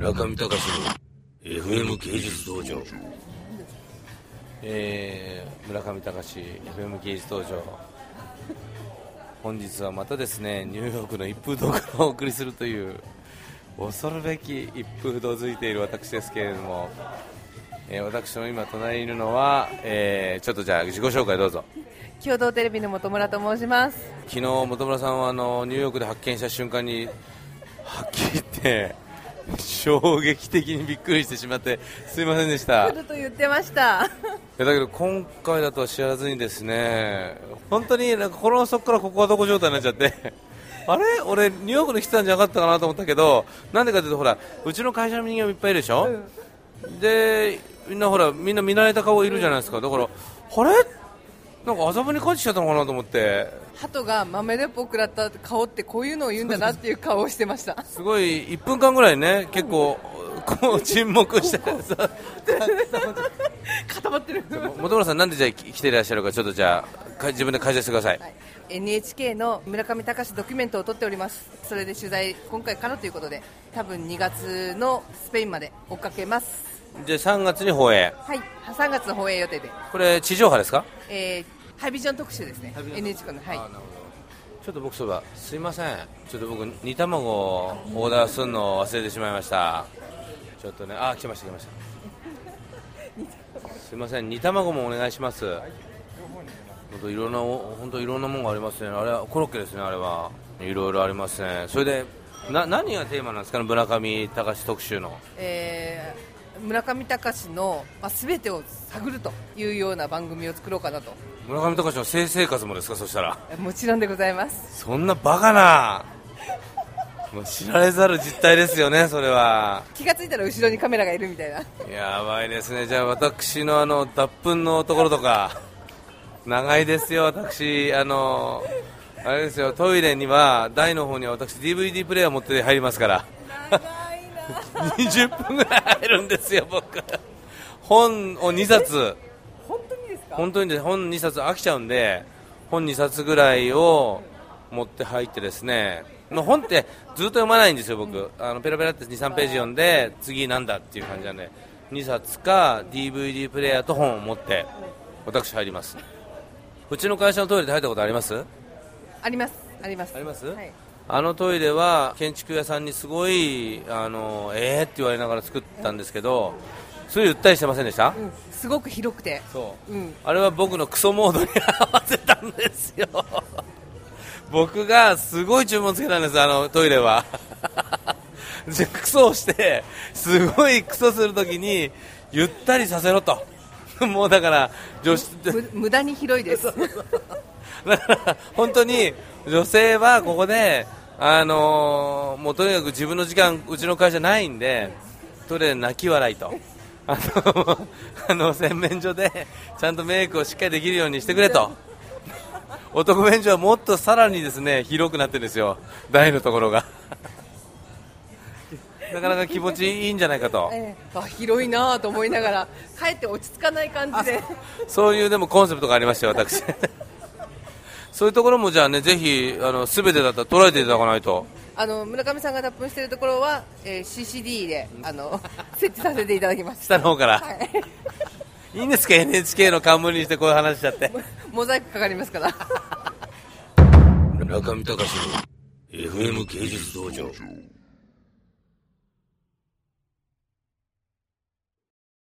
村上隆の FM 芸術道場。えー、村上隆 FM 芸術道場。本日はまたですねニューヨークの一風堂からお送りするという恐るべき一風堂づいている私ですけれども、えー、私の今隣にいるのは、えー、ちょっとじゃあ自己紹介どうぞ。共同テレビの本村と申します。昨日本村さんはあのニューヨークで発見した瞬間にはっきり言って衝撃的にびっくりしてしまってすいませんでした。来ると言ってました。いやだけど今回だとは知らずにですね本当になんか心の底からここはどこ状態になっちゃって あれ？俺ニューヨークに来てたんじゃなかったかなと思ったけどなんでかというとほらうちの会社の人間もいっぱいいるでしょ、でみんなほらみんな見慣れた顔いるじゃないですか。だからあれ？なんか麻布に帰ってきちゃったのかなと思って。鳩が豆鉄砲食らった顔ってこういうのを言うんだなっていう顔をしてました。すごい1分間ぐらいね結構こう沈黙してさ固まってる、本村さんなんでじゃあ来ていらっしゃるかちょっとじゃあか自分で解説してください、はい。NHK の村上隆ドキュメントを撮っております。それで取材今回からということで多分2月のスペインまで追っかけます。で3月に放映。はい。3月の放映予定で、これ地上波ですか？えー、ハイビジョン特集ですね。NHK の。はい。ちょっと僕そうだ。すいません。ちょっと僕煮卵をオーダーするのを忘れてしまいました。ちょっとねあ来ました来ました。すいません。煮卵もお願いします。本当いろんな本当いろんなものがありますね。あれはコロッケですねあれは。いろいろありますね。それでな何がテーマなんですか？ね村上隆特集の。えー村上隆の、まあ、全てを探るというような番組を作ろうかなと村上隆の性生活もですかそしたら。もちろんでございます。そんなバカな。もう知られざる実態ですよねそれは。気がついたら後ろにカメラがいるみたいな。やばいですね。じゃあ私のあの脱粉のところとか。長いですよ私。あのあれですよトイレには台の方には私 DVD プレイヤー持って入りますから。長いな。20分ぐらい入るんですよ僕。本を2冊本当に本当にね本2冊飽きちゃうんで本2冊ぐらいを持って入ってですねの本ってずっと読まないんですよ僕、あのペラペラって23ページ読んで次なんだっていう感じなんで2冊か DVD プレイヤーと本を持って私入ります。うちの会社のトイレで入ったことあります？あります。あります。あります？はい、あのトイレは建築屋さんにすごいあのえーって言われながら作ったんですけどそういう訴えしてませんでした、うん、すごく広くて。そう。うん。あれは僕のクソモードに合わせたんですよ。僕がすごい注文つけたんですあのトイレは。でクソをしてすごいクソするときにゆったりさせろと。もうだから女子む無駄に広いです。だから本当に女性はここで、あのーもうとにかく自分の時間、うちの会社ないんで、トイレで泣き笑いと、あの あの洗面所でちゃんとメイクをしっかりできるようにしてくれと、男便所はもっとさらにですね広くなってるんですよ、台のところが。なかなか気持ちいいんじゃないかと。ええあ広いなと思いながらかえって落ち着かない感じでそういうでもコンセプトがありまして、私。そういうところもじゃあね、ぜひ、あの、すべてだったら捉えていただかないと。あの村上さんが脱粉しているところは、えー CCD であの 設置させていただきました下の方から。はい いいんですか ?NHK の冠にしてこういう話しちゃって。モザイクかかりますから村上隆の FM 芸術道場